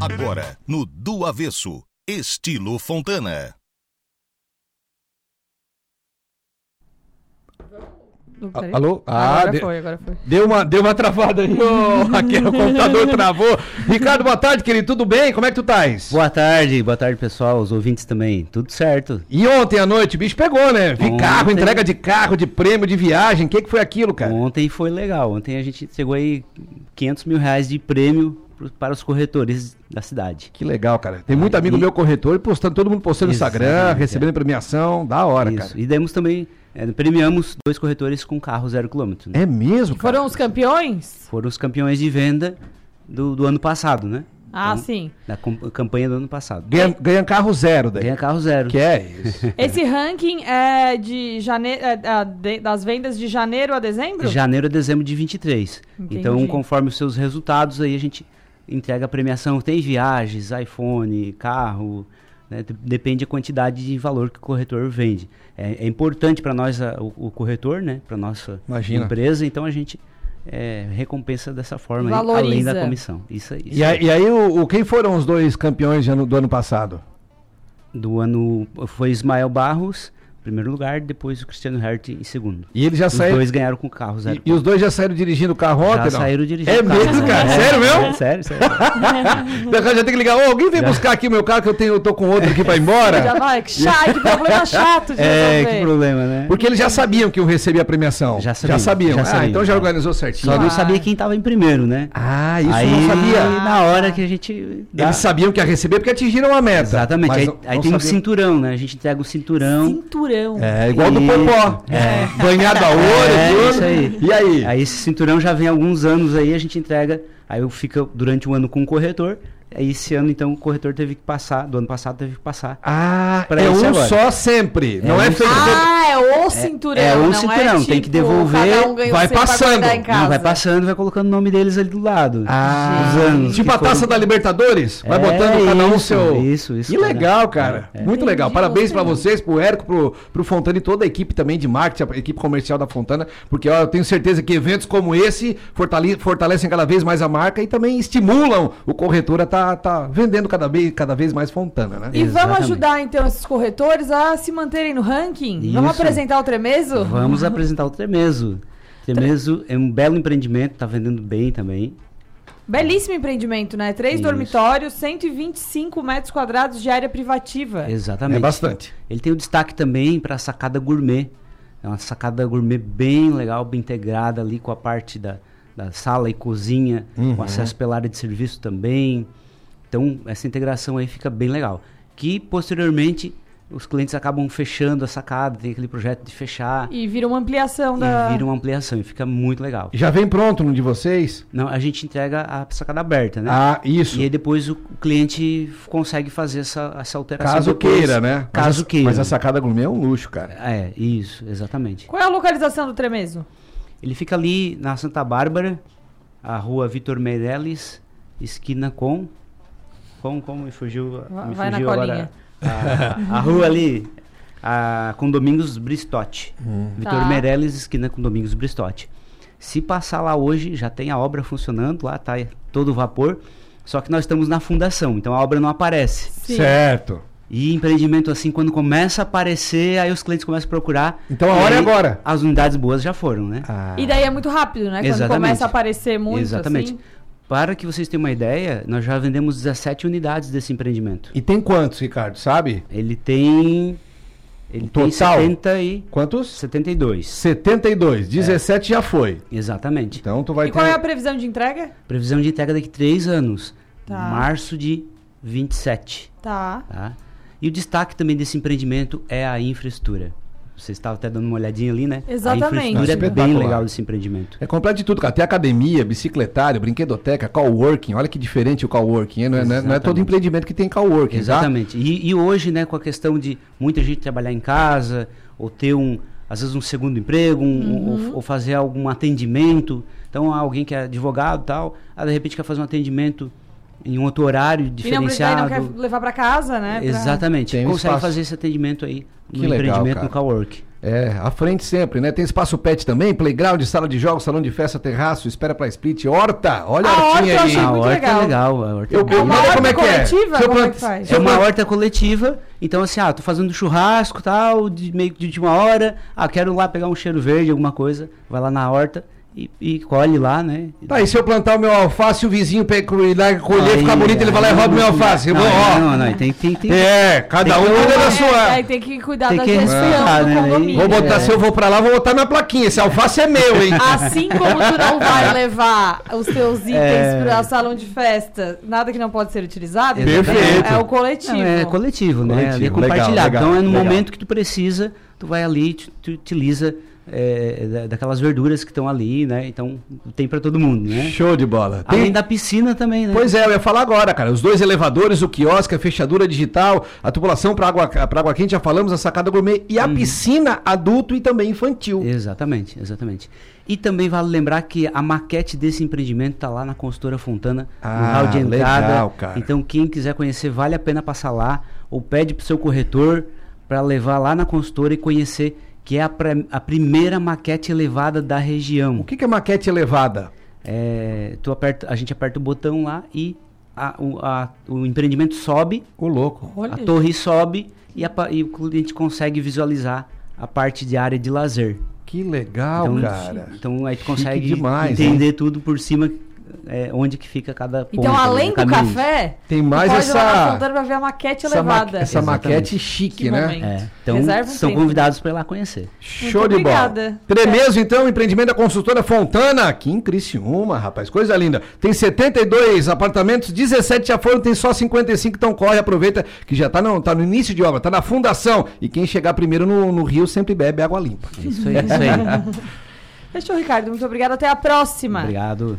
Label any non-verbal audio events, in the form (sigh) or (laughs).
Agora, no Do Avesso, estilo Fontana. Peraí. Alô? Ah, agora de- foi, agora foi. Deu uma, deu uma travada aí, (laughs) (laughs) ô, Raquel, o computador travou. Ricardo, boa tarde, querido, tudo bem? Como é que tu estás? Boa tarde, boa tarde pessoal, os ouvintes também, tudo certo? E ontem à noite, o bicho pegou, né? Vi Ontem- carro, entrega de carro, de prêmio, de viagem, o que, que foi aquilo, cara? Ontem foi legal, ontem a gente chegou aí 500 mil reais de prêmio para os corretores da cidade. Que legal, cara. Tem muito amigo e- meu corretor postando, todo mundo postando no Instagram, Exatamente, recebendo é. premiação, da hora, Isso, cara. e demos também, eh, premiamos dois corretores com carro zero quilômetro. né? É mesmo, cara? Foram os campeões? Foram os campeões de venda do, do ano passado, né? Ah, Então, sim. Da campanha do ano passado. Ganha, ganha carro zero daí. Ganha carro zero. Que é isso. (laughs) Esse ranking é de janeiro, das vendas de janeiro a dezembro? Janeiro a dezembro de 23. Entendi. Então, conforme os seus resultados, aí a gente entrega a premiação. Tem viagens, iPhone, carro, né? De- depende da quantidade de valor que o corretor vende. É, é importante para nós a- o, o corretor, né? Para nossa Imagina. empresa. Então a gente é, recompensa dessa forma, aí, além da comissão. Isso aí. E aí, e aí o, o- quem foram os dois campeões do ano passado? Do ano foi Ismael Barros, primeiro lugar, depois o Cristiano Hert em segundo. E eles já Os saíram. dois ganharam com carro zero. E, e os dois já saíram dirigindo o carro ontem, já não? saíram dirigindo É o carro, mesmo, cara? É, Sério mesmo? é, sério, sério. (laughs) Já tem que ligar. Ô, alguém vem buscar aqui o meu carro que eu tenho, eu tô com outro aqui pra ir Já embora? vai, que chato, que problema chato de (laughs) É, resolver. que problema, né? Porque eles já sabiam que eu recebia a premiação. Já Já sabiam, sabiam. já ah, sabiam, então já organizou certinho. Só não Ah. sabia quem tava em primeiro, né? Ah, isso aí, eu não sabia. na hora que a gente. dá- Eles sabiam que ia receber porque atingiram a meta. Exatamente. Aí, não- aí não tem um sabiam. cinturão, né? A gente entrega o cinturão. Cinturão. É, igual do E- Popó. É. Banhado a ouro, É, tudo. isso aí. E aí? Aí esse cinturão já vem há alguns anos aí, a gente entrega. Aí eu fico durante o ano com o corretor. Aí esse ano, então, o corretor teve que passar, do ano passado teve que passar. Ah, Pra é um agora. só sempre. É não é um feito. Ah, é o cinturão. é o não cinturão, é tem que tipo, devolver, cada um vai passando. Não, vai passando, vai colocando o nome deles ali do lado. Ah, Os anos tipo que a taça foram- da Libertadores? Vai É, botando cada um o isso, seu. isso, isso, Que cara. legal, cara. É, é. Muito legal. Entendi, Parabéns pra gostei. vocês, pro Érico, pro, pro Fontana e toda a equipe também de marketing, a equipe comercial da Fontana, porque ó, eu tenho certeza que eventos como esse fortale- fortalecem cada vez mais a marca e também estimulam o corretor a estar tá, vendendo cada vez, cada vez mais Fontana, né? E vamos Exatamente. ajudar então esses corretores a se manterem no ranking? Vamos Isso. apresentar o Tremeso? Vamos apresentar o Tremeso. Tremeso é um belo empreendimento, tá vendendo bem também. Belíssimo empreendimento, né? Três Isso. dormitórios, 125 metros quadrados de área privativa. Exatamente. É bastante. Ele tem o destaque também para a sacada gourmet. É uma sacada gourmet bem legal, bem integrada ali com a parte da, da sala e cozinha, Uhum. com acesso pela área de serviço também. Então, essa integração aí fica bem legal. Que posteriormente os clientes acabam fechando a sacada, tem aquele projeto de fechar E vira uma ampliação e da. vira uma ampliação e fica muito legal. Já vem pronto no de vocês? Não, a gente entrega a sacada aberta, né? Ah, isso. E aí depois o cliente consegue fazer essa, essa alteração. Caso depois. queira, né? Caso mas, queira. Mas a sacada gourmet é um luxo, cara. É, isso, exatamente. Qual é a localização do Tremeso? Ele fica ali na Santa Bárbara, a rua Vitor Meirelles, esquina com. Com, como me fugiu, me vai na fugiu agora. A, a rua ali, a, com Domingos Bristotti. Vitor Tá. Meirelles, esquina com Domingos Bristotti. Se passar lá hoje, já tem a obra funcionando, lá tá todo vapor. Só que nós estamos na fundação, então a obra não aparece. Sim. Certo. E empreendimento assim, quando começa a aparecer, aí os clientes começam a procurar. Então a hora é agora. As unidades boas já foram, né? Ah. E daí é muito rápido, né? Quando Exatamente. começa a aparecer muito. Exatamente. assim. Para que vocês tenham uma ideia, nós já vendemos 17 unidades desse empreendimento. E tem quantos, Ricardo, sabe? Ele tem. Ele tem Total? 70 e. Quantos? 72. 72. 17 já foi. Exatamente. Então tu vai E qual ter. é a previsão de entrega? Previsão de entrega daqui 3 anos. Tá. Março de 27. Tá. Tá? E o destaque também desse empreendimento é a infraestrutura. Você estava até dando uma olhadinha ali, né? Exatamente. A infraestrutura é bem legal desse empreendimento. É completo de tudo, cara. Tem academia, bicicletário, brinquedoteca, coworking. Olha que diferente o coworking. Não é, não é- não é todo empreendimento que tem coworking, tá? Exatamente. E, e hoje, né, com a questão de muita gente trabalhar em casa, ou ter um, às vezes um segundo emprego, um- ou, ou fazer algum atendimento. Então, alguém que é advogado e tal, ah, de repente quer fazer um atendimento em um outro horário E não, diferenciado. não quer levar pra casa, né? Pra- Exatamente. Tem um Consegue espaço. fazer esse atendimento aí no Que legal, empreendimento cara. no Cowork. É, à frente sempre, né? Tem espaço pet também, playground, sala de jogos, salão de festa, terraço, espera pra split, horta. Olha A a hortinha horta eu aí. achei A horta legal. é legal. A horta é Eu- legal. É uma horta como é que é. coletiva? Se eu Como é que faz? É eu uma horta coletiva, então assim, ah, tô fazendo churrasco tal, de meio que de uma hora, ah, quero lá pegar um cheiro verde, alguma coisa, vai lá na horta e, e colhe lá, né? Tá, e se eu plantar o meu alface e o vizinho pega e lá colher, Aí, ficar bonito, ele vai lá e aí rouba o meu não- alface. Eu Não, vou, ó. não, não, tem, tem, tem, É, cada Tem um que- cuida da É, sua. aí tem que cuidar Tem da que gestão respeitar, do né? condomínio. Vou botar, É. se eu vou pra lá, vou botar na plaquinha. Esse alface é meu, hein? Assim como tu não vai (laughs) levar os teus itens É. para salão de festa, nada que não pode ser utilizado, Perfeito. é o coletivo. Não, é coletivo, né? Coletivo, Ali é compartilhado. legal, então é no legal. momento que tu precisa, tu vai ali, tu, tu utiliza é, da- daquelas verduras que estão ali, né? Então tem pra todo mundo, né? Show de bola. Tem- Além da piscina também, né? Pois é, eu ia falar agora, cara. Os dois elevadores, o quiosque, a fechadura digital, a tubulação para água, pra água quente, já falamos, a sacada gourmet e Uhum. a piscina adulto e também infantil. Exatamente, exatamente. E também vale lembrar que a maquete desse empreendimento tá lá na consultora Fontana, Ah, no hall de entrada. legal, cara. Então quem quiser conhecer, vale a pena passar lá ou pede pro seu corretor para levar lá na consultora e conhecer que é a, pre- a primeira maquete elevada da região. O que, que é maquete elevada? É, tu aperta, a gente aperta o botão lá e a- o, a- o empreendimento sobe, O louco. Olha, a torre sobe e, a e o cliente consegue visualizar a parte de área de lazer. Que legal, então, cara. então aí tu consegue demais, entender tudo por cima, é, onde que fica cada ponto. Então, ali, além né, do caminho. café, Tem mais pode lá na essa, Fontana pra ver a maquete essa, ma- elevada. essa Exatamente. maquete chique, Que né? É, então Reserva são convidados para ir lá conhecer. Show Muito de bola. obrigada. Tremeso, então, empreendimento da consultora Fontana, aqui em Criciúma, rapaz, coisa linda. Tem 72 apartamentos, 17 já foram, tem só 55, então corre, aproveita que já tá no, tá no início de obra, tá na fundação. E quem chegar primeiro no, no Rio sempre bebe água limpa. Isso aí, é isso aí. (laughs) Fechou, Ricardo. Muito obrigada. Até a próxima. Obrigado.